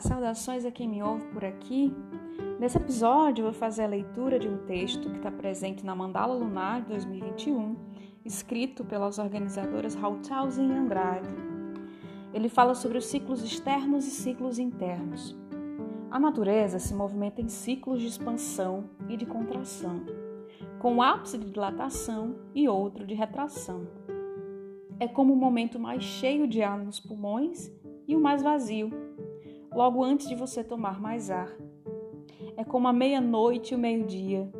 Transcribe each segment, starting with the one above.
Saudações a quem me ouve por aqui. Nesse episódio, vou fazer a leitura de um texto que está presente na Mandala Lunar de 2021, escrito pelas organizadoras Hauthausen e Andrade. Ele fala sobre os ciclos externos e ciclos internos. A natureza se movimenta em ciclos de expansão e de contração, com um ápice de dilatação e outro de retração. É como o momento mais cheio de ar nos pulmões e o mais vazio, logo antes de você tomar mais ar. É como a meia-noite e o meio-dia.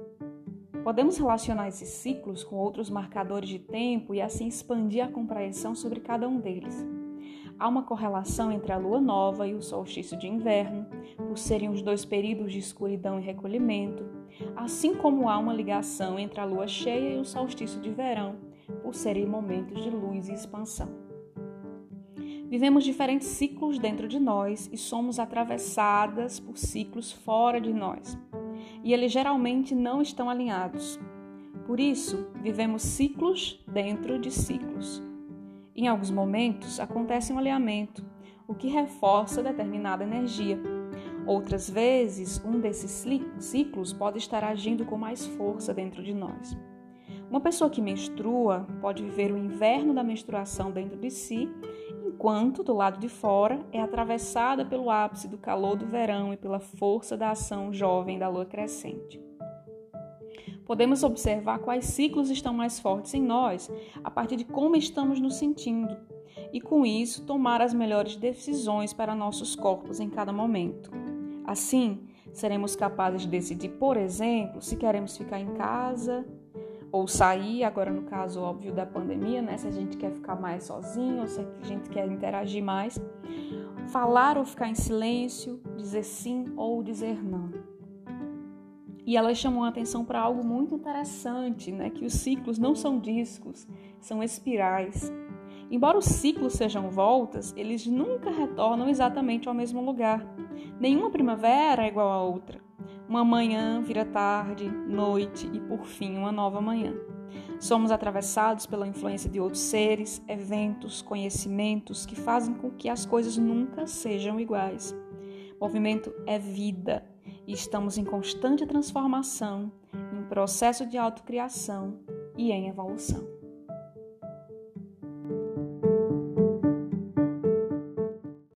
Podemos relacionar esses ciclos com outros marcadores de tempo e assim expandir a compreensão sobre cada um deles. Há uma correlação entre a lua nova e o solstício de inverno, por serem os dois períodos de escuridão e recolhimento, assim como há uma ligação entre a lua cheia e o solstício de verão, por serem momentos de luz e expansão. Vivemos diferentes ciclos dentro de nós e somos atravessadas por ciclos fora de nós. E eles geralmente não estão alinhados. Por isso, vivemos ciclos dentro de ciclos. Em alguns momentos, acontece um alinhamento, o que reforça determinada energia. Outras vezes, um desses ciclos pode estar agindo com mais força dentro de nós. Uma pessoa que menstrua pode viver o inverno da menstruação dentro de si enquanto do lado de fora é atravessada pelo ápice do calor do verão e pela força da ação jovem da lua crescente. Podemos observar quais ciclos estão mais fortes em nós a partir de como estamos nos sentindo e, com isso, tomar as melhores decisões para nossos corpos em cada momento. Assim, seremos capazes de decidir, por exemplo, se queremos ficar em casa ou sair, agora no caso óbvio da pandemia, né? Se a gente quer ficar mais sozinho, ou se a gente quer interagir mais, falar ou ficar em silêncio, dizer sim ou dizer não. E elas chamam a atenção para algo muito interessante, né? Que os ciclos não são discos, são espirais. Embora os ciclos sejam voltas, eles nunca retornam exatamente ao mesmo lugar. Nenhuma primavera é igual à outra. Uma manhã vira tarde, noite e por fim uma nova manhã. Somos atravessados pela influência de outros seres, eventos, conhecimentos que fazem com que as coisas nunca sejam iguais. Movimento é vida e estamos em constante transformação, em processo de autocriação e em evolução.